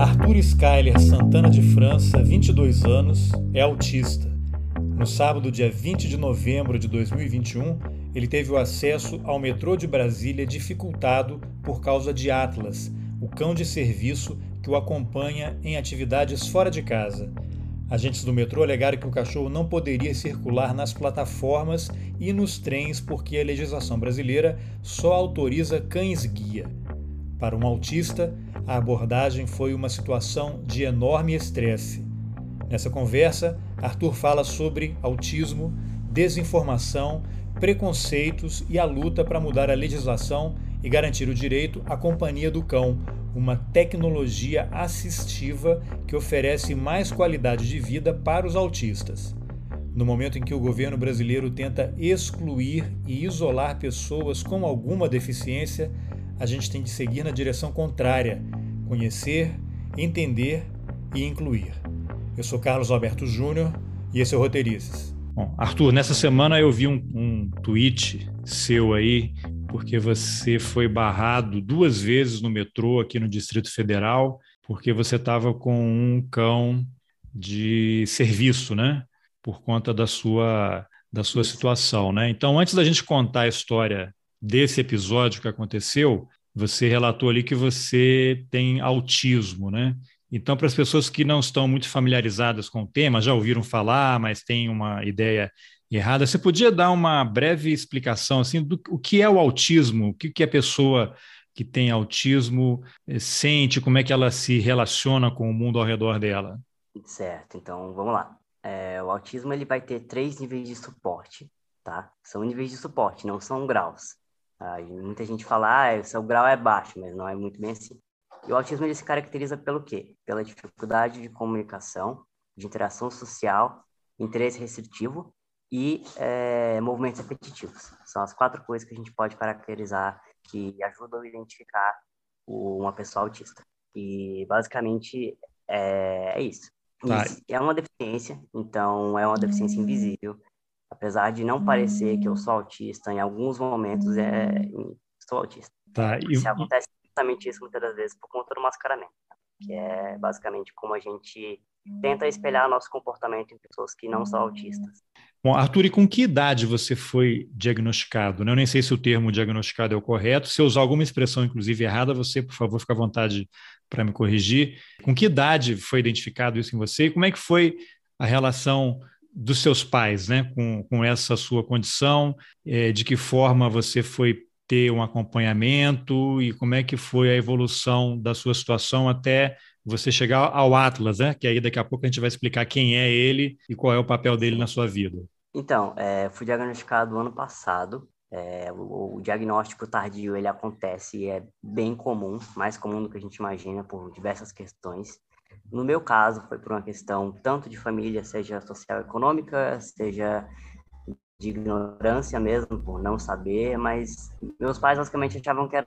Arthur Skyler Santana de França, 22 anos, é autista. No sábado, dia 20 de novembro de 2021, ele teve o acesso ao metrô de Brasília dificultado por causa de Atlas, o cão de serviço que o acompanha em atividades fora de casa. Agentes do metrô alegaram que o cachorro não poderia circular nas plataformas e nos trens porque a legislação brasileira só autoriza cães-guia. Para um autista, a abordagem foi uma situação de enorme estresse. Nessa conversa, Arthur fala sobre autismo, desinformação, preconceitos e a luta para mudar a legislação e garantir o direito à companhia do cão, uma tecnologia assistiva que oferece mais qualidade de vida para os autistas. No momento em que o governo brasileiro tenta excluir e isolar pessoas com alguma deficiência, a gente tem que seguir na direção contrária: conhecer, entender e incluir. Eu sou Carlos Alberto Júnior e esse é o Roteirizes. Bom, Arthur, nessa semana eu vi um, um tweet seu aí porque você foi barrado duas vezes no metrô aqui no Distrito Federal, porque você estava com um cão de serviço, né? Por conta da sua, da sua situação, né? Então, antes da gente contar a história desse episódio que aconteceu, você relatou ali que você tem autismo, né? Então, para as pessoas que não estão muito familiarizadas com o tema, já ouviram falar, mas têm uma ideia errada. Você podia dar uma breve explicação assim do o que é o autismo, o que, que a pessoa que tem autismo eh, sente, como é que ela se relaciona com o mundo ao redor dela? Certo, então vamos lá. É, o autismo ele vai ter três níveis de suporte, tá? São níveis de suporte, não são graus. Muita gente fala, ah, o seu grau é baixo, mas não é muito bem assim. E o autismo ele se caracteriza pelo quê? Pela dificuldade de comunicação, de interação social, interesse restritivo e é, movimentos repetitivos. São as quatro coisas que a gente pode caracterizar que ajudam a identificar uma pessoa autista. E basicamente é, é isso. Tá. É uma deficiência, então é uma deficiência invisível. Apesar de não parecer que eu sou autista, em alguns momentos é, sou autista. Tá. E... Se acontece justamente isso muitas das vezes por conta do mascaramento, que é basicamente como a gente tenta espelhar nosso comportamento em pessoas que não são autistas. Bom, Arthur, e com que idade você foi diagnosticado? Eu nem sei se o termo diagnosticado é o correto. Se eu usar alguma expressão, inclusive, errada, você, por favor, fica à vontade para me corrigir. Com que idade foi identificado isso em você? E como é que foi a relação dos seus pais né, com, com essa sua condição? É, de que forma você foi ter um acompanhamento e como é que foi a evolução da sua situação até você chegar ao Atlas, né? Que aí daqui a pouco a gente vai explicar quem é ele e qual é o papel dele na sua vida. Então, é, fui diagnosticado ano passado. É, o, o, diagnóstico tardio ele acontece e é bem comum, mais comum do que a gente imagina por diversas questões. No meu caso, foi por uma questão tanto de família, seja social econômica, seja de ignorância mesmo, por não saber, mas meus pais basicamente achavam que era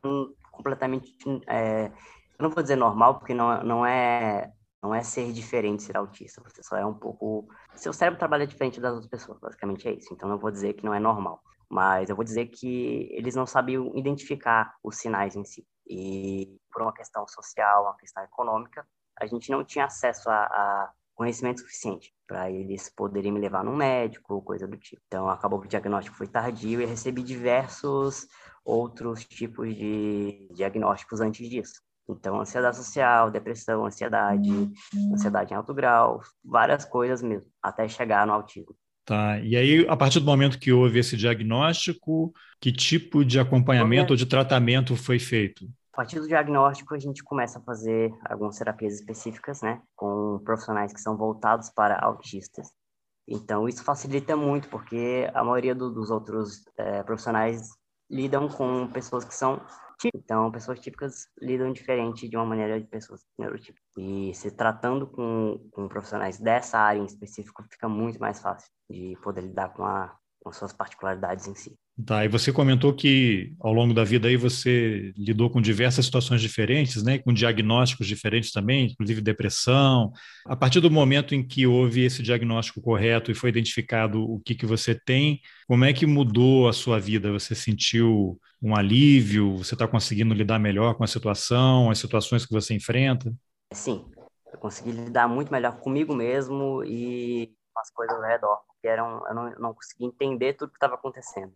completamente é, eu não vou dizer normal, porque não, não é não é ser diferente ser autista, você só é um pouco. Seu cérebro trabalha diferente das outras pessoas, basicamente é isso. Então não vou dizer que não é normal, mas eu vou dizer que eles não sabiam identificar os sinais em si. E por uma questão social, uma questão econômica, a gente não tinha acesso a, a conhecimento suficiente para eles poderem me levar num médico, coisa do tipo. Então acabou que o diagnóstico foi tardio e recebi diversos outros tipos de diagnósticos antes disso. Então, ansiedade social, depressão, ansiedade, ansiedade em alto grau, várias coisas mesmo, até chegar no autismo. Tá. E aí, a partir do momento que houve esse diagnóstico, que tipo de acompanhamento ou de tratamento foi feito? A partir do diagnóstico, a gente começa a fazer algumas terapias específicas, né, com profissionais que são voltados para autistas. Então, isso facilita muito, porque a maioria do, dos outros é, profissionais lidam com pessoas que são então, pessoas típicas lidam diferente de uma maneira de pessoas neurotípicas. E se tratando com, com profissionais dessa área em específico, fica muito mais fácil de poder lidar com, a, com as suas particularidades em si. Tá, e você comentou que ao longo da vida aí você lidou com diversas situações diferentes, né, com diagnósticos diferentes também, inclusive depressão. A partir do momento em que houve esse diagnóstico correto e foi identificado o que, que você tem, como é que mudou a sua vida? Você sentiu um alívio? Você está conseguindo lidar melhor com a situação, as situações que você enfrenta? sim, eu consegui lidar muito melhor comigo mesmo e com as coisas ao redor, porque eram, eu não, não conseguia entender tudo que estava acontecendo.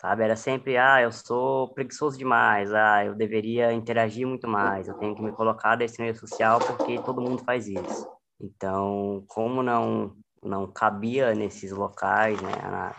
Sabe, era sempre, ah, eu sou preguiçoso demais, ah, eu deveria interagir muito mais, eu tenho que me colocar desse meio social porque todo mundo faz isso. Então, como não não cabia nesses locais, né, na,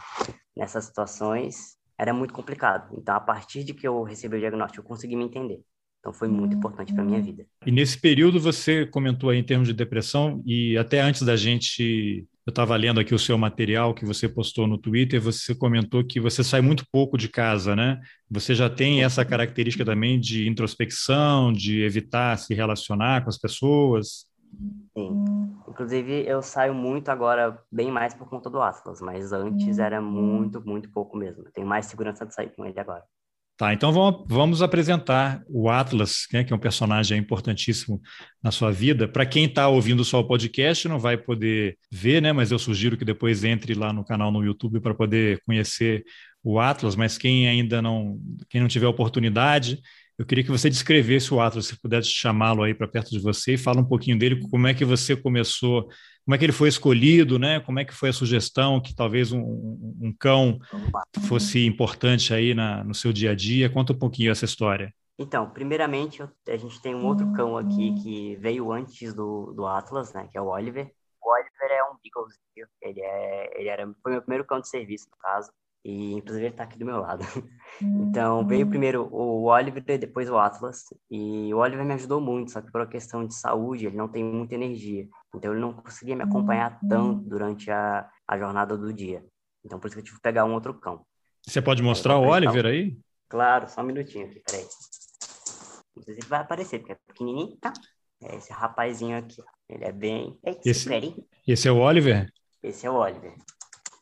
nessas situações, era muito complicado. Então, a partir de que eu recebi o diagnóstico, eu consegui me entender. Então foi muito importante para minha vida. E nesse período você comentou aí em termos de depressão e até antes da gente, eu estava lendo aqui o seu material que você postou no Twitter, você comentou que você sai muito pouco de casa, né? Você já tem essa característica também de introspecção, de evitar se relacionar com as pessoas. Sim. Inclusive, eu saio muito agora, bem mais por conta do Atlas, mas antes era muito, muito pouco mesmo. Eu tenho mais segurança de sair com ele agora. Tá, então vamos, vamos apresentar o Atlas, né, que é um personagem importantíssimo na sua vida. Para quem está ouvindo só o podcast, não vai poder ver, né? Mas eu sugiro que depois entre lá no canal no YouTube para poder conhecer o Atlas. Mas quem ainda não, quem não tiver oportunidade, eu queria que você descrevesse o Atlas, se pudesse chamá-lo aí para perto de você e fala um pouquinho dele, como é que você começou como é que ele foi escolhido, né? Como é que foi a sugestão que talvez um, um cão fosse importante aí na, no seu dia a dia? Conta um pouquinho essa história. Então, primeiramente, a gente tem um outro cão aqui que veio antes do, do Atlas, né? Que é o Oliver. O Oliver é um Beaglezinho. Ele, é, ele era, foi meu primeiro cão de serviço, no caso. E, inclusive, ele está aqui do meu lado. Então, veio primeiro o Oliver e depois o Atlas. E o Oliver me ajudou muito, só que por uma questão de saúde, ele não tem muita energia. Então, ele não conseguia me acompanhar tanto durante a, a jornada do dia. Então, por isso que eu tive que pegar um outro cão. Você pode mostrar o Oliver aí? Claro, só um minutinho aqui, peraí. Não sei se vai aparecer, porque é pequenininho, tá? É esse rapazinho aqui. Ele é bem... Esse, esse é o Oliver? Esse é o Oliver.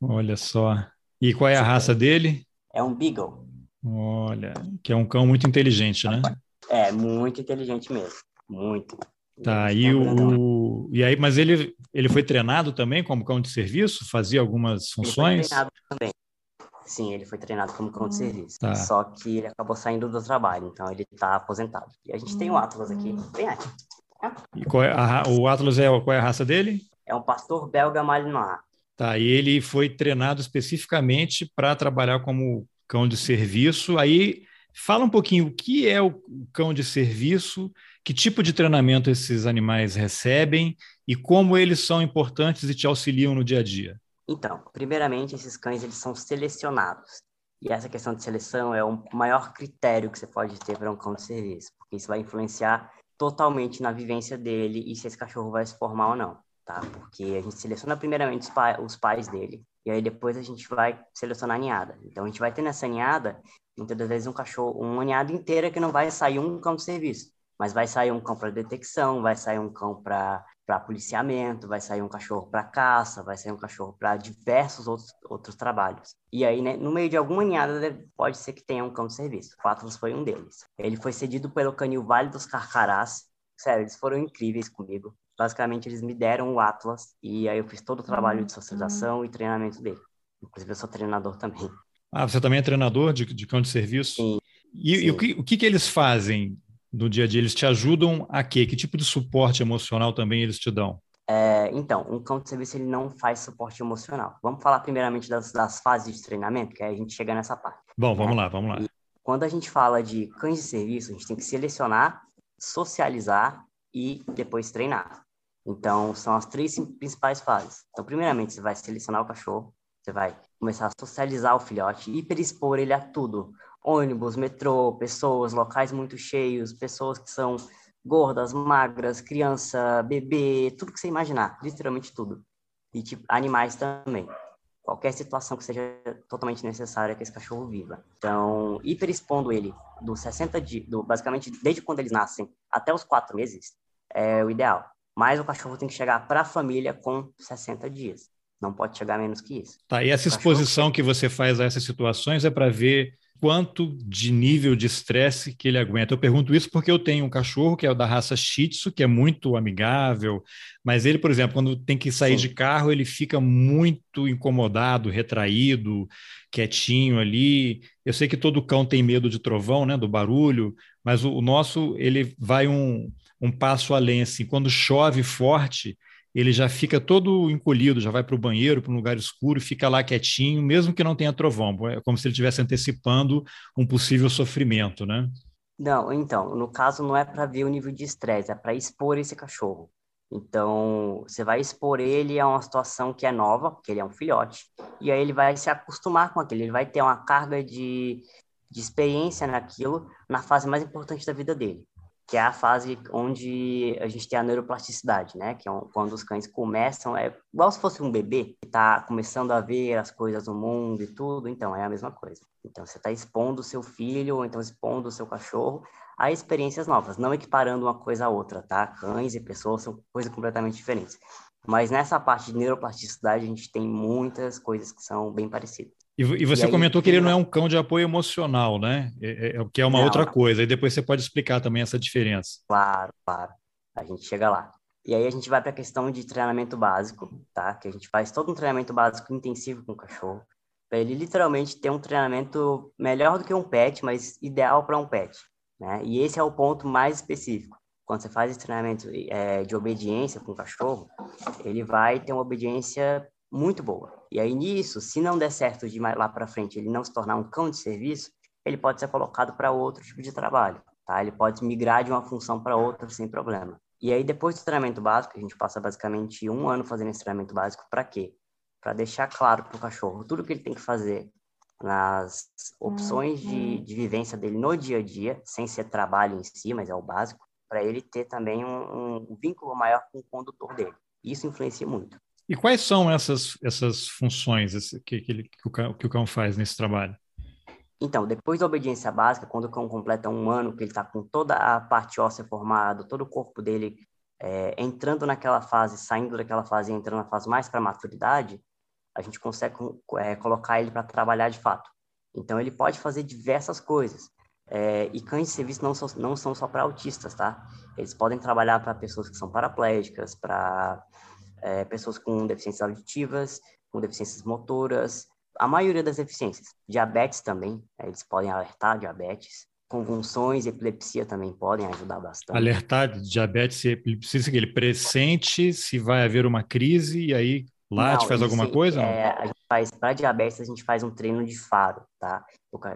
Olha só. E qual é a raça dele? É um Beagle. Olha, que é um cão muito inteligente, né? É, muito inteligente mesmo. Muito. Tá, e, o, e aí, mas ele, ele foi treinado também como cão de serviço? Fazia algumas funções? Ele foi treinado também. Sim, ele foi treinado como cão de serviço. Tá. Só que ele acabou saindo do trabalho, então ele está aposentado. E a gente tem o Atlas aqui, bem aqui. E qual é a, o Atlas é qual é a raça dele? É um pastor belga malinois. Tá, e ele foi treinado especificamente para trabalhar como cão de serviço. Aí fala um pouquinho o que é o cão de serviço, que tipo de treinamento esses animais recebem e como eles são importantes e te auxiliam no dia a dia. Então, primeiramente, esses cães eles são selecionados. E essa questão de seleção é o maior critério que você pode ter para um cão de serviço, porque isso vai influenciar totalmente na vivência dele e se esse cachorro vai se formar ou não tá? Porque a gente seleciona primeiramente os, pa os pais dele, e aí depois a gente vai selecionar a ninhada. Então a gente vai ter nessa ninhada, muitas das vezes, um cachorro, uma ninhada inteira que não vai sair um cão de serviço, mas vai sair um cão para detecção, vai sair um cão para para policiamento, vai sair um cachorro para caça, vai sair um cachorro para diversos outros, outros trabalhos. E aí, né, no meio de alguma ninhada, pode ser que tenha um cão de serviço. O Atlas foi um deles. Ele foi cedido pelo canil Vale dos Carcarás. Sério, eles foram incríveis comigo basicamente eles me deram o Atlas e aí eu fiz todo o trabalho de socialização e treinamento dele. Inclusive eu sou treinador também. Ah, você também é treinador de, de cão de serviço? Sim. E, sim. e o, que, o que, que eles fazem no dia a dia? Eles te ajudam a quê? Que tipo de suporte emocional também eles te dão? É, então, um cão de serviço ele não faz suporte emocional. Vamos falar primeiramente das, das fases de treinamento, que aí a gente chega nessa parte. Bom, vamos né? lá, vamos lá. E quando a gente fala de cães de serviço, a gente tem que selecionar, socializar e depois treinar. Então, são as três principais fases. Então, primeiramente, você vai selecionar o cachorro, você vai começar a socializar o filhote, hiperexpor ele a tudo. Ônibus, metrô, pessoas, locais muito cheios, pessoas que são gordas, magras, criança, bebê, tudo que você imaginar, literalmente tudo. E tipo, animais também. Qualquer situação que seja totalmente necessária que esse cachorro viva. Então, hiperexpondo ele dos 60 dias, do, basicamente desde quando eles nascem até os quatro meses, é o ideal mas o cachorro tem que chegar para a família com 60 dias. Não pode chegar menos que isso. Tá, e essa exposição que você faz a essas situações é para ver quanto de nível de estresse que ele aguenta. Eu pergunto isso porque eu tenho um cachorro que é da raça Shih Tzu, que é muito amigável, mas ele, por exemplo, quando tem que sair Sim. de carro, ele fica muito incomodado, retraído, quietinho ali. Eu sei que todo cão tem medo de trovão, né, do barulho, mas o, o nosso ele vai um, um passo além assim. Quando chove forte, ele já fica todo encolhido, já vai para o banheiro, para um lugar escuro, fica lá quietinho, mesmo que não tenha trovão. É como se ele estivesse antecipando um possível sofrimento, né? Não, então, no caso não é para ver o nível de estresse, é para expor esse cachorro. Então, você vai expor ele a uma situação que é nova, porque ele é um filhote, e aí ele vai se acostumar com aquilo, ele vai ter uma carga de, de experiência naquilo na fase mais importante da vida dele que é a fase onde a gente tem a neuroplasticidade, né? Que é quando os cães começam, é igual se fosse um bebê que está começando a ver as coisas do mundo e tudo, então é a mesma coisa. Então você está expondo o seu filho ou então expondo o seu cachorro a experiências novas, não equiparando uma coisa a outra, tá? Cães e pessoas são coisas completamente diferentes. Mas nessa parte de neuroplasticidade a gente tem muitas coisas que são bem parecidas. E, e você e aí, comentou que ele não é um cão de apoio emocional, né? É, é, que é uma não, outra coisa. E depois você pode explicar também essa diferença. Claro, claro. A gente chega lá. E aí a gente vai para a questão de treinamento básico, tá? Que a gente faz todo um treinamento básico intensivo com o cachorro, para ele literalmente ter um treinamento melhor do que um pet, mas ideal para um pet, né? E esse é o ponto mais específico. Quando você faz esse treinamento é, de obediência com o cachorro, ele vai ter uma obediência muito boa. E aí nisso, se não der certo de lá para frente ele não se tornar um cão de serviço, ele pode ser colocado para outro tipo de trabalho, tá? Ele pode migrar de uma função para outra sem problema. E aí depois do treinamento básico, a gente passa basicamente um ano fazendo esse treinamento básico para quê? Para deixar claro para o cachorro tudo que ele tem que fazer nas opções de, uhum. de vivência dele no dia a dia, sem ser trabalho em si, mas é o básico, para ele ter também um, um vínculo maior com o condutor dele. Isso influencia muito. E quais são essas, essas funções que, que, ele, que, o cão, que o cão faz nesse trabalho? Então, depois da obediência básica, quando o cão completa um ano, que ele está com toda a parte óssea formada, todo o corpo dele é, entrando naquela fase, saindo daquela fase e entrando na fase mais para maturidade, a gente consegue é, colocar ele para trabalhar de fato. Então, ele pode fazer diversas coisas. É, e cães de serviço não, não são só para autistas, tá? Eles podem trabalhar para pessoas que são paraplégicas, para é, pessoas com deficiências auditivas, com deficiências motoras, a maioria das deficiências. Diabetes também, é, eles podem alertar diabetes. Convulsões epilepsia também podem ajudar bastante. Alertar diabetes e epilepsia, ele pressente se vai haver uma crise e aí late, faz alguma coisa? É, a gente faz, para diabetes, a gente faz um treino de faro, tá?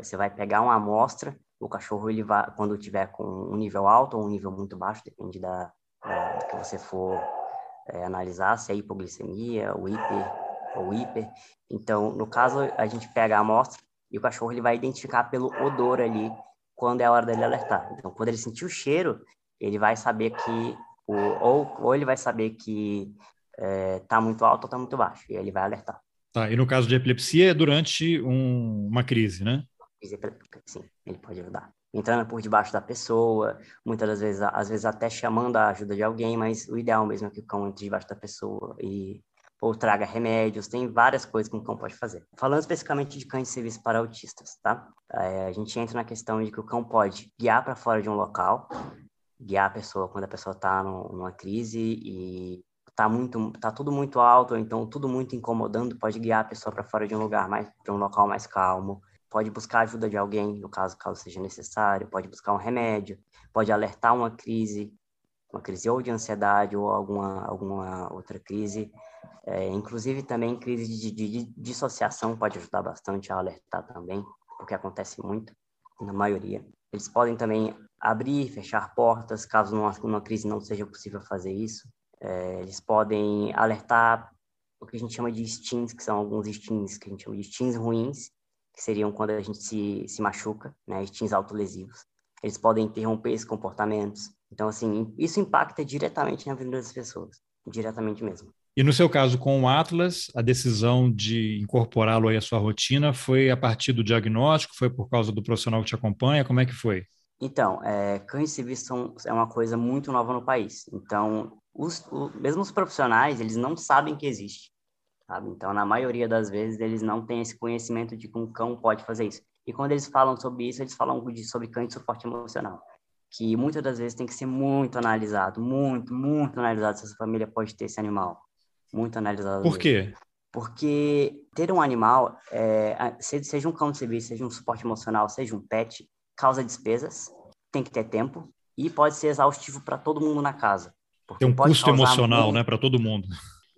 Você vai pegar uma amostra, o cachorro, ele vai, quando tiver com um nível alto ou um nível muito baixo, depende da, da que você for é, analisar se é hipoglicemia, o hiper ou hiper. Então, no caso, a gente pega a amostra e o cachorro ele vai identificar pelo odor ali quando é a hora dele alertar. Então, quando ele sentir o cheiro, ele vai saber que o, ou, ou ele vai saber que está é, muito alto ou está muito baixo, e ele vai alertar. Tá, e no caso de epilepsia é durante um, uma crise, né? Sim, ele pode ajudar entrando por debaixo da pessoa, muitas das vezes, às vezes até chamando a ajuda de alguém, mas o ideal mesmo é que o cão entre debaixo da pessoa e ou traga remédios, tem várias coisas que o cão pode fazer. Falando especificamente de cães de serviço para autistas, tá? É, a gente entra na questão de que o cão pode guiar para fora de um local, guiar a pessoa quando a pessoa está numa crise e tá muito, tá tudo muito alto, ou então tudo muito incomodando, pode guiar a pessoa para fora de um lugar mais, para um local mais calmo pode buscar ajuda de alguém, no caso, caso seja necessário, pode buscar um remédio, pode alertar uma crise, uma crise ou de ansiedade ou alguma, alguma outra crise. É, inclusive também crise de, de, de, dissociação pode ajudar bastante a alertar também, porque acontece muito, na maioria. Eles podem também abrir, fechar portas, caso numa, numa crise não seja possível fazer isso. É, eles podem alertar o que a gente chama de stins, que são alguns stins que a gente chama de stins ruins, que seriam quando a gente se, se machuca, né, stins autolesivos. Eles podem interromper esses comportamentos. Então, assim, isso impacta diretamente na vida das pessoas, diretamente mesmo. E no seu caso com o Atlas, a decisão de incorporá-lo aí à sua rotina foi a partir do diagnóstico, foi por causa do profissional que te acompanha, como é que foi? Então, é, cães civis são, é uma coisa muito nova no país. Então, os, o, mesmo os profissionais, eles não sabem que existe. Sabe? Então, na maioria das vezes, eles não têm esse conhecimento de que um cão pode fazer isso. E quando eles falam sobre isso, eles falam de, sobre cães de suporte emocional, que muitas das vezes tem que ser muito analisado, muito, muito analisado se essa família pode ter esse animal. Muito analisado. Por quê? Porque ter um animal, é, seja um cão de serviço, seja um suporte emocional, seja um pet, causa despesas, tem que ter tempo e pode ser exaustivo para todo mundo na casa. Tem um custo emocional, muito... né, para todo mundo.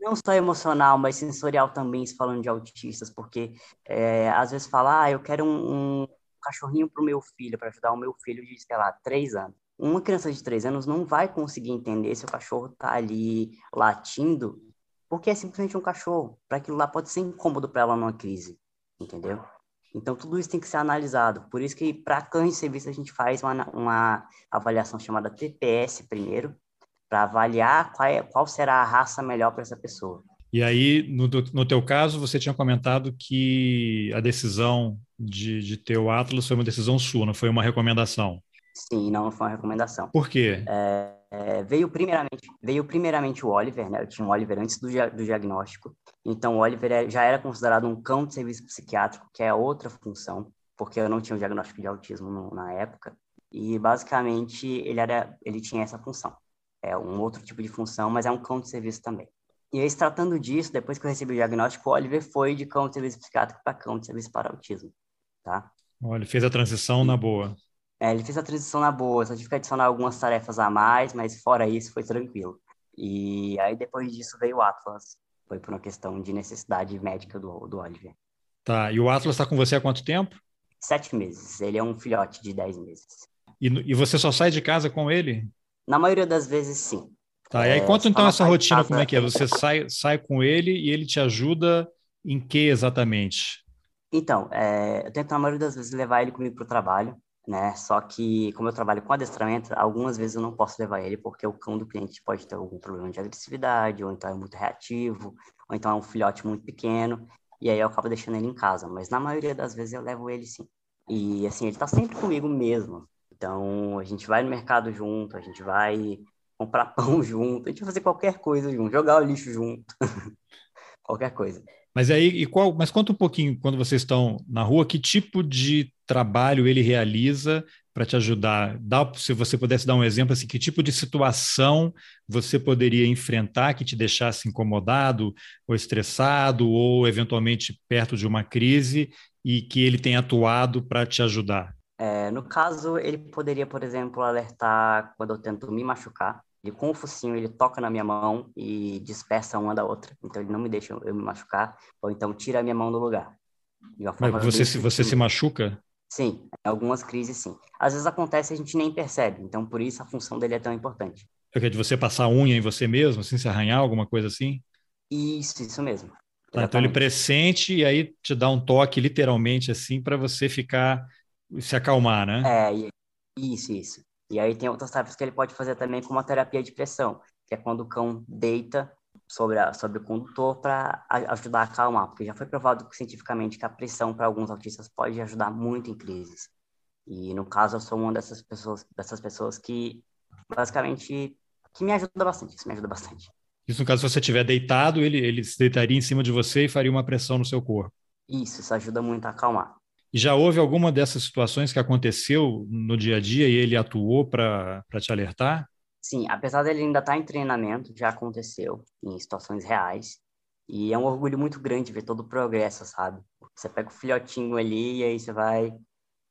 Não só emocional, mas sensorial também, se falando de autistas, porque é, às vezes fala, ah, eu quero um, um cachorrinho para o meu filho, para ajudar o meu filho de, sei lá, três anos. Uma criança de três anos não vai conseguir entender se o cachorro está ali latindo, porque é simplesmente um cachorro. Para aquilo lá pode ser incômodo para ela numa crise, entendeu? Então, tudo isso tem que ser analisado. Por isso que, para cães de serviço, a gente faz uma, uma avaliação chamada TPS primeiro, para avaliar qual, é, qual será a raça melhor para essa pessoa. E aí, no, no teu caso, você tinha comentado que a decisão de, de ter o Atlas foi uma decisão sua, não foi uma recomendação. Sim, não foi uma recomendação. Por quê? É, é, veio, primeiramente, veio primeiramente o Oliver, né? Eu tinha um Oliver antes do, do diagnóstico. Então, o Oliver é, já era considerado um cão de serviço psiquiátrico, que é outra função, porque eu não tinha o diagnóstico de autismo no, na época. E, basicamente, ele, era, ele tinha essa função é um outro tipo de função, mas é um cão de serviço também. E aí, tratando disso, depois que eu recebi o diagnóstico, o Oliver foi de cão de serviço psiquiátrico para cão de serviço para autismo, tá? Olha, ele fez a transição na boa. É, ele fez a transição na boa, só tive que adicionar algumas tarefas a mais, mas fora isso foi tranquilo. E aí, depois disso, veio o Atlas. Foi por uma questão de necessidade médica do, do Oliver. Tá, e o Atlas está com você há quanto tempo? Sete meses. Ele é um filhote de dez meses. E, e você só sai de casa com ele? Na maioria das vezes, sim. Tá, e aí é, conta então essa rotina, como é que é? Você sai, sai com ele e ele te ajuda em que exatamente? Então, é, eu tento na maioria das vezes levar ele comigo para o trabalho, né? Só que, como eu trabalho com adestramento, algumas vezes eu não posso levar ele porque o cão do cliente pode ter algum problema de agressividade, ou então é muito reativo, ou então é um filhote muito pequeno, e aí eu acabo deixando ele em casa. Mas na maioria das vezes eu levo ele sim. E assim, ele está sempre comigo mesmo, então, a gente vai no mercado junto, a gente vai comprar pão junto, a gente vai fazer qualquer coisa junto, jogar o lixo junto, qualquer coisa. Mas aí, qual, mas conta um pouquinho, quando vocês estão na rua, que tipo de trabalho ele realiza para te ajudar? Dá, se você pudesse dar um exemplo, assim, que tipo de situação você poderia enfrentar que te deixasse incomodado ou estressado ou eventualmente perto de uma crise e que ele tem atuado para te ajudar? É, no caso, ele poderia, por exemplo, alertar quando eu tento me machucar. Ele, com o focinho, ele toca na minha mão e dispersa uma da outra. Então, ele não me deixa eu me machucar. Ou então, tira a minha mão do lugar. Mas você, se, você se machuca? Sim, em algumas crises, sim. Às vezes acontece e a gente nem percebe. Então, por isso, a função dele é tão importante. É que de você passar unha em você mesmo, assim, se arranhar, alguma coisa assim? Isso, isso mesmo. Tá, então ele pressente e aí te dá um toque, literalmente, assim, para você ficar se acalmar, né? É, isso, isso. E aí tem outras tarefas que ele pode fazer também com uma terapia de pressão, que é quando o cão deita sobre, a, sobre o condutor para ajudar a acalmar, porque já foi provado cientificamente que a pressão para alguns autistas pode ajudar muito em crises. E no caso eu sou uma dessas pessoas, dessas pessoas que basicamente que me ajuda bastante, isso me ajuda bastante. Isso no caso se você estiver deitado, ele ele se deitaria em cima de você e faria uma pressão no seu corpo. Isso, isso ajuda muito a acalmar. Já houve alguma dessas situações que aconteceu no dia a dia e ele atuou para te alertar? Sim, apesar dele ainda estar tá em treinamento, já aconteceu em situações reais. E é um orgulho muito grande ver todo o progresso, sabe? Você pega o filhotinho ali e aí você vai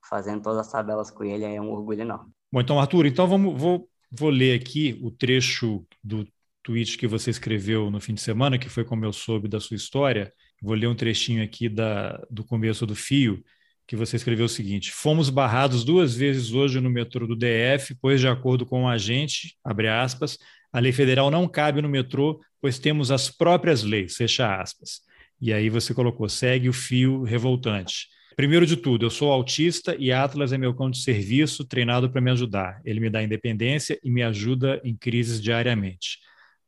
fazendo todas as tabelas com ele, é um orgulho enorme. Bom, então, Arthur, então vamos, vou, vou ler aqui o trecho do tweet que você escreveu no fim de semana, que foi como eu soube da sua história. Vou ler um trechinho aqui da, do começo do fio que você escreveu o seguinte: fomos barrados duas vezes hoje no metrô do DF, pois, de acordo com o agente, abre aspas, a lei federal não cabe no metrô, pois temos as próprias leis, fecha aspas. E aí você colocou, segue o fio revoltante. Primeiro de tudo, eu sou autista e Atlas é meu cão de serviço, treinado para me ajudar. Ele me dá independência e me ajuda em crises diariamente.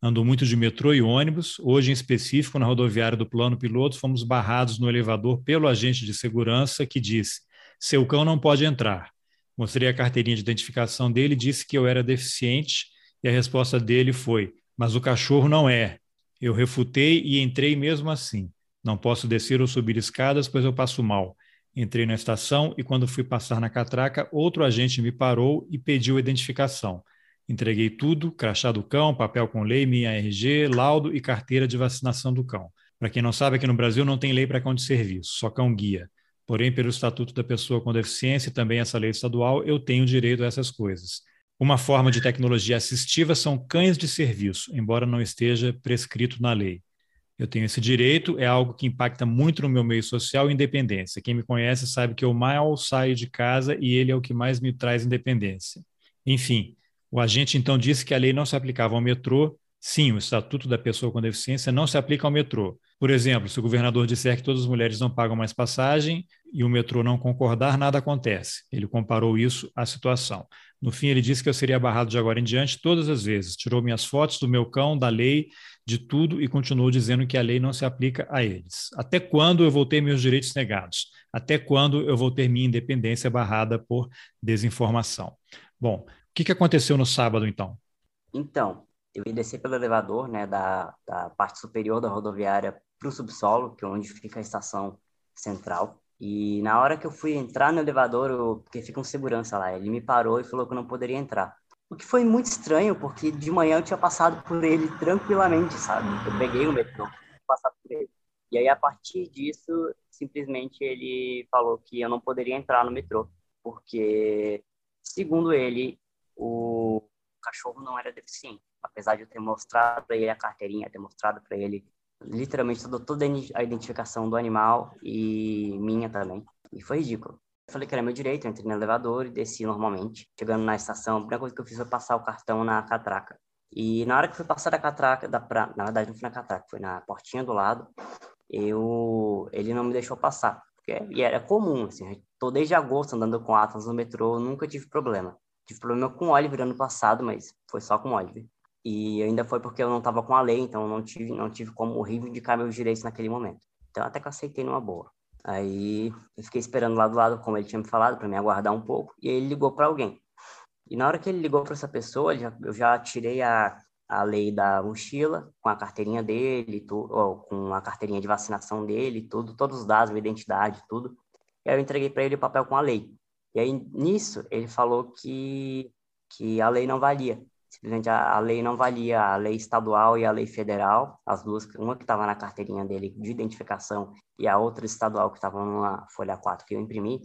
Ando muito de metrô e ônibus. Hoje, em específico, na rodoviária do plano piloto, fomos barrados no elevador pelo agente de segurança que disse: seu cão não pode entrar. Mostrei a carteirinha de identificação dele disse que eu era deficiente, e a resposta dele foi: mas o cachorro não é. Eu refutei e entrei mesmo assim. Não posso descer ou subir escadas, pois eu passo mal. Entrei na estação e, quando fui passar na catraca, outro agente me parou e pediu identificação. Entreguei tudo: crachá do cão, papel com lei, minha RG, laudo e carteira de vacinação do cão. Para quem não sabe, aqui no Brasil não tem lei para cão de serviço, só cão guia. Porém, pelo Estatuto da Pessoa com Deficiência e também essa lei estadual, eu tenho direito a essas coisas. Uma forma de tecnologia assistiva são cães de serviço, embora não esteja prescrito na lei. Eu tenho esse direito, é algo que impacta muito no meu meio social e independência. Quem me conhece sabe que eu mal saio de casa e ele é o que mais me traz independência. Enfim, o agente então disse que a lei não se aplicava ao metrô. Sim, o Estatuto da Pessoa com Deficiência não se aplica ao metrô. Por exemplo, se o governador disser que todas as mulheres não pagam mais passagem e o metrô não concordar, nada acontece. Ele comparou isso à situação. No fim, ele disse que eu seria barrado de agora em diante todas as vezes. Tirou minhas fotos do meu cão, da lei, de tudo e continuou dizendo que a lei não se aplica a eles. Até quando eu vou ter meus direitos negados? Até quando eu vou ter minha independência barrada por desinformação? Bom, que, que aconteceu no sábado, então? Então, eu ia descer pelo elevador né, da, da parte superior da rodoviária para o subsolo, que é onde fica a estação central. E na hora que eu fui entrar no elevador, eu, porque fica um segurança lá, ele me parou e falou que eu não poderia entrar. O que foi muito estranho, porque de manhã eu tinha passado por ele tranquilamente, sabe? Eu peguei o metrô, passado por ele. E aí, a partir disso, simplesmente ele falou que eu não poderia entrar no metrô, porque, segundo ele, o cachorro não era deficiente. Apesar de eu ter mostrado para ele a carteirinha, ter mostrado para ele literalmente toda, a identificação do animal e minha também. E foi ridículo. Eu falei que era meu direito, eu entrei no elevador e desci normalmente. Chegando na estação, a primeira coisa que eu fiz foi passar o cartão na catraca. E na hora que fui passar da catraca, da pra... na verdade não foi na catraca, foi na portinha do lado, eu ele não me deixou passar. Porque... E era comum, assim, eu tô desde agosto andando com Atlas no metrô, nunca tive problema. Tive problema com o Oliver ano passado, mas foi só com o Oliver. E ainda foi porque eu não estava com a lei, então não tive, não tive como reivindicar meus direitos naquele momento. Então até que eu aceitei numa boa. Aí eu fiquei esperando lá do lado, como ele tinha me falado, para me aguardar um pouco, e ele ligou para alguém. E na hora que ele ligou para essa pessoa, eu já tirei a, a lei da mochila, com a carteirinha dele, tu, ou, com a carteirinha de vacinação dele, tudo, todos os dados, minha identidade, tudo. E aí eu entreguei para ele o papel com a lei. E aí nisso ele falou que, que a lei não valia, simplesmente a, a, lei não valia a lei estadual e a lei federal, as duas, uma que estava na carteirinha dele de identificação e a outra estadual que estava numa folha 4 que eu imprimi,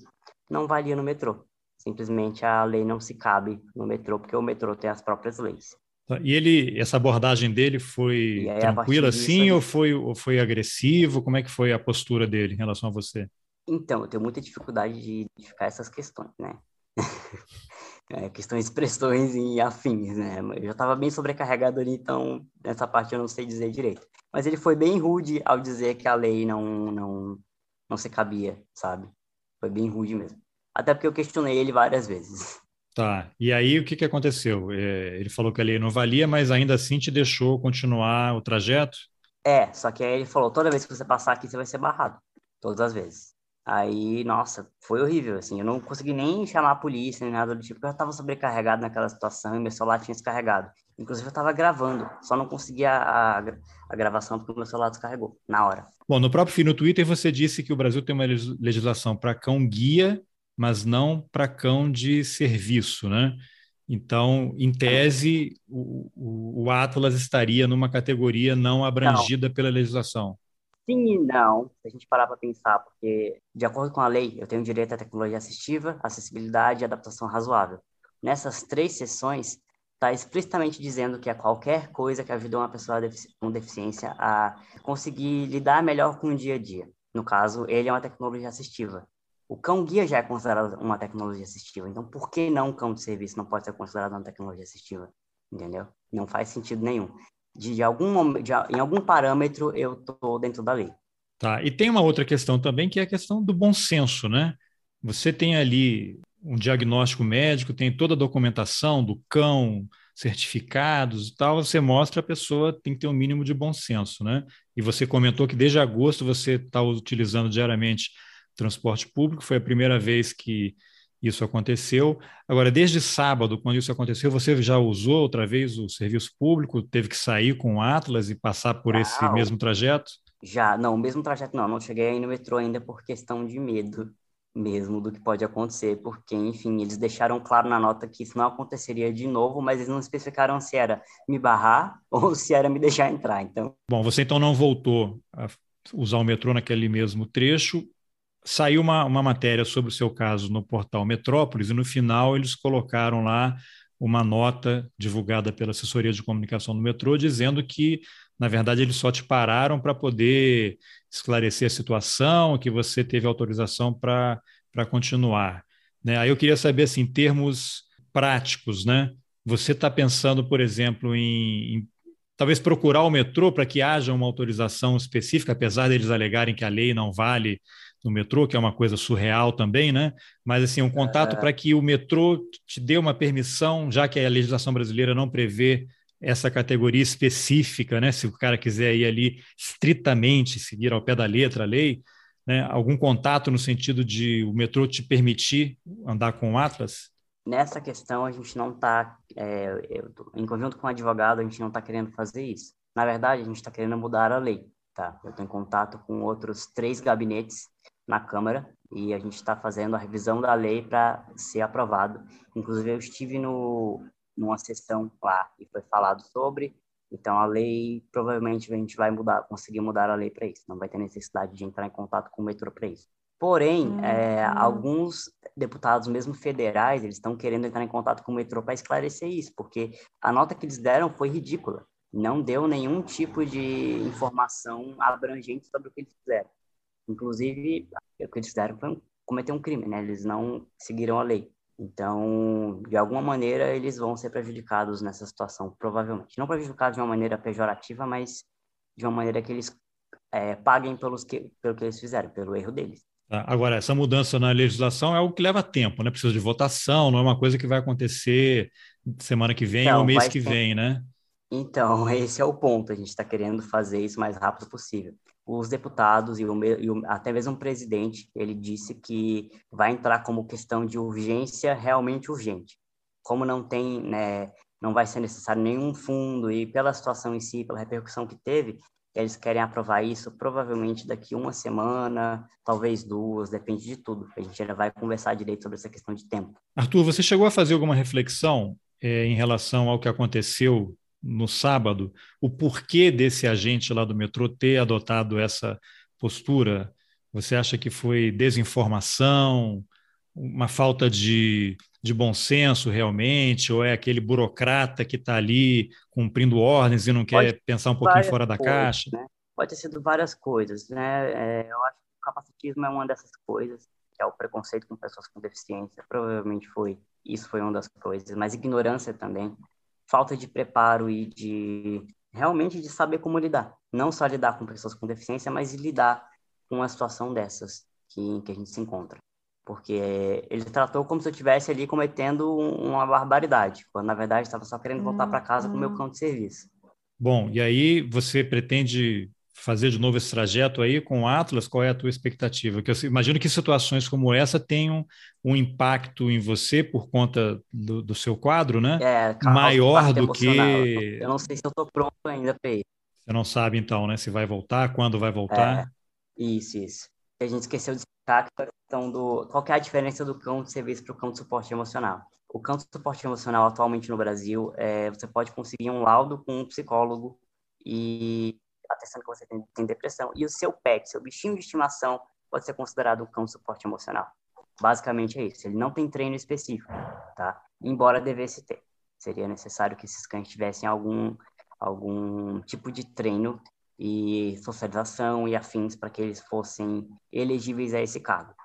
não valia no metrô. Simplesmente a lei não se cabe no metrô, porque o metrô tem as próprias leis. Tá, e ele, essa abordagem dele foi aí, tranquila assim ou foi, ou foi agressivo? Como é que foi a postura dele em relação a você? Então, eu tenho muita dificuldade de identificar essas questões, né? é, questões, expressões e afins, né? Eu já estava bem sobrecarregado ali, então nessa parte eu não sei dizer direito. Mas ele foi bem rude ao dizer que a lei não, não, não se cabia, sabe? Foi bem rude mesmo. Até porque eu questionei ele várias vezes. Tá. E aí o que, que aconteceu? É, ele falou que a lei não valia, mas ainda assim te deixou continuar o trajeto? É, só que aí ele falou: toda vez que você passar aqui, você vai ser barrado. Todas as vezes. Aí, nossa, foi horrível, assim, eu não consegui nem chamar a polícia nem nada do tipo, porque eu estava sobrecarregado naquela situação e meu celular tinha descarregado. Inclusive, eu estava gravando, só não consegui a, a, a, gravação porque o meu celular descarregou, na hora. Bom, no próprio fim no Twitter você disse que o Brasil tem uma legislação para cão guia, mas não para cão de serviço, né? Então, em tese, o, o, o Atlas estaria numa categoria não abrangida não. pela legislação. Sim e não, se a gente parar para pensar, porque, de acordo com a lei, eu tenho direito à tecnologia assistiva, acessibilidade e adaptação razoável. Nessas três sessões, está explicitamente dizendo que é qualquer coisa que ajude uma pessoa com deficiência a conseguir lidar melhor com o dia a dia. No caso, ele é uma tecnologia assistiva. O cão-guia já é considerado uma tecnologia assistiva, então por que não um cão de serviço não pode ser considerado uma tecnologia assistiva? Entendeu? Não faz sentido nenhum de, algum de, em algum parâmetro eu estou dentro da lei. Tá. E tem uma outra questão também que é a questão do bom senso, né? Você tem ali um diagnóstico médico, tem toda a documentação do cão, certificados e tal, você mostra a pessoa tem que ter um mínimo de bom senso, né? E você comentou que desde agosto você está utilizando diariamente transporte público, foi a primeira vez que isso aconteceu. Agora, desde sábado, quando isso aconteceu, você já usou outra vez o serviço público? Teve que sair com o Atlas e passar por Não. esse mesmo trajeto? Já, não, o mesmo trajeto não, não cheguei aí no metrô ainda por questão de medo mesmo do que pode acontecer, porque, enfim, eles deixaram claro na nota que isso não aconteceria de novo, mas eles não especificaram se era me barrar ou se era me deixar entrar, então... Bom, você então não voltou a usar o metrô naquele mesmo trecho, saiu uma, uma matéria sobre o seu caso no portal Metrópolis e no final eles colocaram lá uma nota divulgada pela assessoria de comunicação do metrô dizendo que, na verdade, eles só te pararam para poder esclarecer a situação, que você teve autorização para continuar. Né? Aí eu queria saber, assim, em termos práticos, né? Você está pensando, por exemplo, em, em talvez procurar o metrô para que haja uma autorização específica, apesar deles alegarem que a lei não vale no metrô, que é uma coisa surreal também, né? Mas assim, um contato é... para que o metrô te dê uma permissão, já que a legislação brasileira não prevê essa categoria específica, né? Se o cara quiser ir ali estritamente seguir ao pé da letra a lei, né? Algum contato no sentido de o metrô te permitir andar com o Atlas? Nessa questão a gente não está, é, em conjunto com o advogado, a gente não está querendo fazer isso. Na verdade, a gente está querendo mudar a lei. Tá? Eu estou em contato com outros três gabinetes na Câmara e a gente está fazendo a revisão da lei para ser aprovado. Inclusive, eu estive no, numa sessão lá e foi falado sobre. Então, a lei, provavelmente, a gente vai mudar, conseguir mudar a lei para isso. Não vai ter necessidade de entrar em contato com o metrô para isso. Porém, uhum. é, alguns deputados, mesmo federais, eles estão querendo entrar em contato com o metrô para esclarecer isso, porque a nota que eles deram foi ridícula não deu nenhum tipo de informação abrangente sobre o que eles fizeram. Inclusive, o que eles fizeram foi cometer um crime, né? Eles não seguiram a lei. Então, de alguma maneira, eles vão ser prejudicados nessa situação, provavelmente. Não prejudicados de uma maneira pejorativa, mas de uma maneira que eles é, paguem pelos que, pelo que eles fizeram, pelo erro deles. Tá, agora, essa mudança na legislação é algo que leva tempo, né? Precisa de votação, não é uma coisa que vai acontecer semana que vem ou mês que vem, né? Então, esse é o ponto. A gente está querendo fazer isso o mais rápido possível. Os deputados e, o, e o, até mesmo o presidente, ele disse que vai entrar como questão de urgência realmente urgente. Como não tem, né, não vai ser necessário nenhum fundo e pela situação em si, pela repercussão que teve, eles querem aprovar isso provavelmente daqui uma semana, talvez duas, depende de tudo. A gente ainda vai conversar direito sobre essa questão de tempo. Arthur, você chegou a fazer alguma reflexão é, em relação ao que aconteceu no sábado, o porquê desse agente lá do metrô ter adotado essa postura? Você acha que foi desinformação, uma falta de, de bom senso realmente, ou é aquele burocrata que está ali cumprindo ordens e não Pode quer pensar um pouquinho fora da coisas, caixa? Né? Pode ter sido várias coisas, né? É, eu acho que o capacitismo é uma dessas coisas, que é o preconceito com pessoas com deficiência, provavelmente foi, isso foi uma das coisas, mas ignorância também, falta de preparo e de realmente de saber como lidar. Não só lidar com pessoas com deficiência, mas lidar com uma situação dessas que, que a gente se encontra. Porque ele tratou como se eu estivesse ali cometendo uma barbaridade, quando na verdade estava só querendo voltar para casa com o meu cão de serviço. Bom, e aí você pretende fazer de novo esse trajeto aí com o Atlas? Qual é a tua expectativa? Que eu imagino que situações como essa tenham um impacto em você por conta do, do seu quadro, né? É, maior do que. Eu não sei se eu estou pronto ainda para isso. Você não sabe então, né? Se vai voltar, quando vai voltar? É, isso, isso. A gente esqueceu de explicar a questão do qual é a diferença do cão de serviço para o cão de suporte emocional. O cão de suporte emocional atualmente no Brasil, é, você pode conseguir um laudo com um psicólogo e atestando que você tem, tem depressão. E o seu pet, seu bichinho de estimação, pode ser considerado um cão de suporte emocional. Basicamente é isso. Ele não tem treino específico, tá? Embora devesse ter. Seria necessário que esses cães tivessem algum, algum tipo de treino e socialização e afins para que eles fossem elegíveis a esse cargo.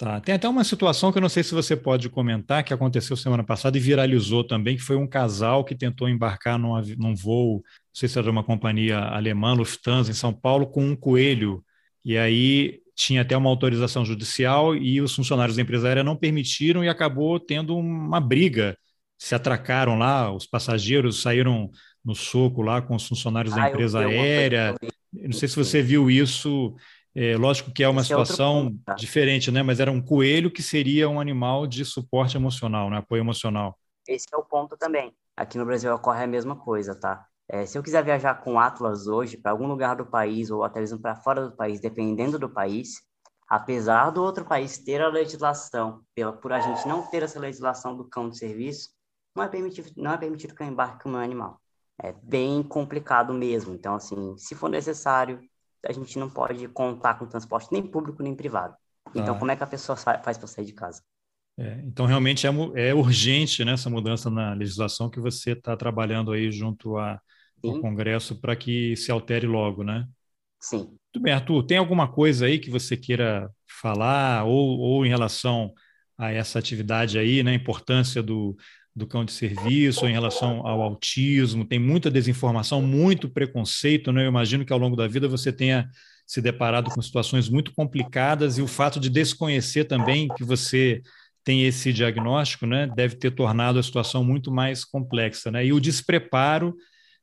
Tá. Tem até uma situação que eu não sei se você pode comentar, que aconteceu semana passada e viralizou também, que foi um casal que tentou embarcar num, num voo, não sei se era de uma companhia alemã, Lufthansa, em São Paulo, com um coelho. E aí tinha até uma autorização judicial e os funcionários da empresa aérea não permitiram e acabou tendo uma briga. Se atracaram lá, os passageiros saíram no soco lá com os funcionários ah, da empresa aérea. Não sei se você viu isso é, lógico que é uma Esse situação é tá? diferente, né? Mas era um coelho que seria um animal de suporte emocional, né? Apoio emocional. Esse é o ponto também. Aqui no Brasil ocorre a mesma coisa, tá? É, se eu quiser viajar com Atlas hoje para algum lugar do país ou até mesmo para fora do país, dependendo do país, apesar do outro país ter a legislação, pela, por a gente não ter essa legislação do cão de serviço, não é permitido, não é permitido que eu embarque com o meu animal. É bem complicado mesmo. Então, assim, se for necessário, a gente não pode contar com transporte nem público nem privado. Então, ah. como é que a pessoa faz para sair de casa? É, então, realmente é, é urgente né, essa mudança na legislação que você está trabalhando aí junto a, ao Congresso para que se altere logo, né? Sim. Muito bem, Arthur. Tem alguma coisa aí que você queira falar ou, ou em relação a essa atividade aí, né? A importância do, do cão de serviço, em relação ao autismo, tem muita desinformação, muito preconceito, né? Eu imagino que ao longo da vida você tenha se deparado com situações muito complicadas e o fato de desconhecer também que você tem esse diagnóstico, né, deve ter tornado a situação muito mais complexa, né? E o despreparo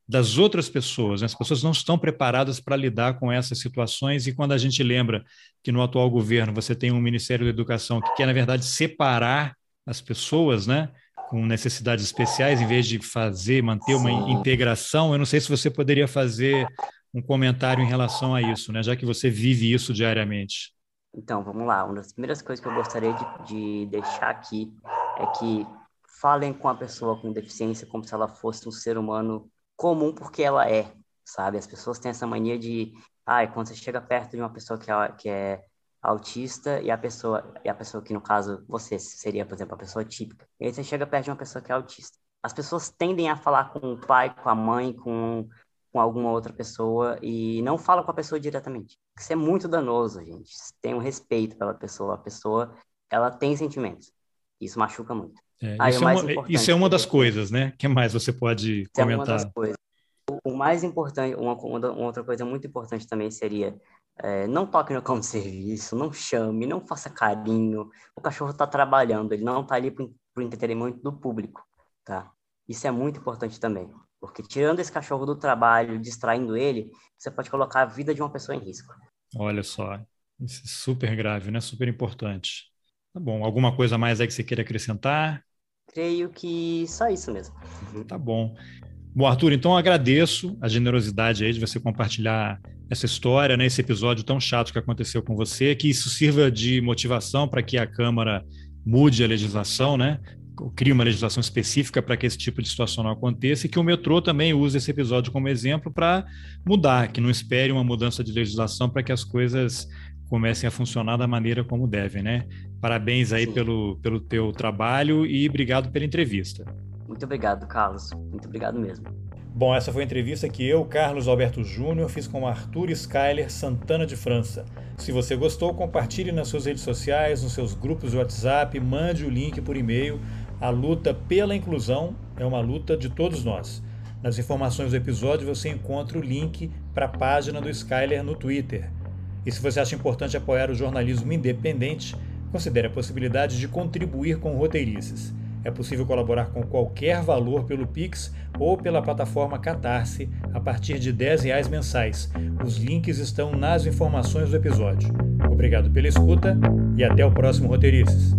das outras pessoas, né? as pessoas não estão preparadas para lidar com essas situações e quando a gente lembra que no atual governo você tem um Ministério da Educação que quer na verdade separar as pessoas, né? Com necessidades especiais, em vez de fazer, manter uma Sim. integração. Eu não sei se você poderia fazer um comentário em relação a isso, né? já que você vive isso diariamente. Então, vamos lá. Uma das primeiras coisas que eu gostaria de, de deixar aqui é que falem com a pessoa com deficiência como se ela fosse um ser humano comum, porque ela é, sabe? As pessoas têm essa mania de, ai, ah, quando você chega perto de uma pessoa que é, que é autista e a pessoa e a pessoa que no caso você seria, por exemplo, a pessoa típica. E aí você chega perto de uma pessoa que é autista. As pessoas tendem a falar com o pai, com a mãe, com com alguma outra pessoa e não fala com a pessoa diretamente. Isso é muito danoso, gente. Tem um respeito pela pessoa. A pessoa, ela tem sentimentos. Isso machuca muito. É, isso, é uma, isso, é uma, das coisas, né? O que mais você pode isso comentar? É uma das coisas. O, mais importante, uma, uma, outra coisa muito importante também seria é, não toque no cão de serviço, não chame, não faça carinho. O cachorro está trabalhando, ele não está ali para o entretenimento do público, tá? Isso é muito importante também. Porque tirando esse cachorro do trabalho, distraindo ele, você pode colocar a vida de uma pessoa em risco. Olha só, isso é super grave, né? Super importante. Tá bom, alguma coisa mais aí que você queira acrescentar? Creio que só isso mesmo. Tá bom. Bom, Arthur, então agradeço a generosidade aí de você compartilhar essa história, né, esse episódio tão chato que aconteceu com você, que isso sirva de motivação para que a Câmara mude a legislação, né, cria uma legislação específica para que esse tipo de situação não aconteça e que o metrô também use esse episódio como exemplo para mudar, que não espere uma mudança de legislação para que as coisas comecem a funcionar da maneira como devem, né? Parabéns aí pelo, pelo teu trabalho e obrigado pela entrevista. Muito obrigado, Carlos. Muito obrigado mesmo. Bom, essa foi a entrevista que eu, Carlos Alberto Júnior, fiz com Arthur Skyler Santana de França. Se você gostou, compartilhe nas suas redes sociais, nos seus grupos de WhatsApp, mande o link por e-mail a luta pela inclusão é uma luta de todos nós. Nas informações do episódio você encontra o link para a página do Skyler no Twitter. E se você acha importante apoiar o jornalismo independente, considere a possibilidade de contribuir com roteirices. É possível colaborar com qualquer valor pelo Pix ou pela plataforma Catarse a partir de R$ reais mensais. Os links estão nas informações do episódio. Obrigado pela escuta e até o próximo Roteirices.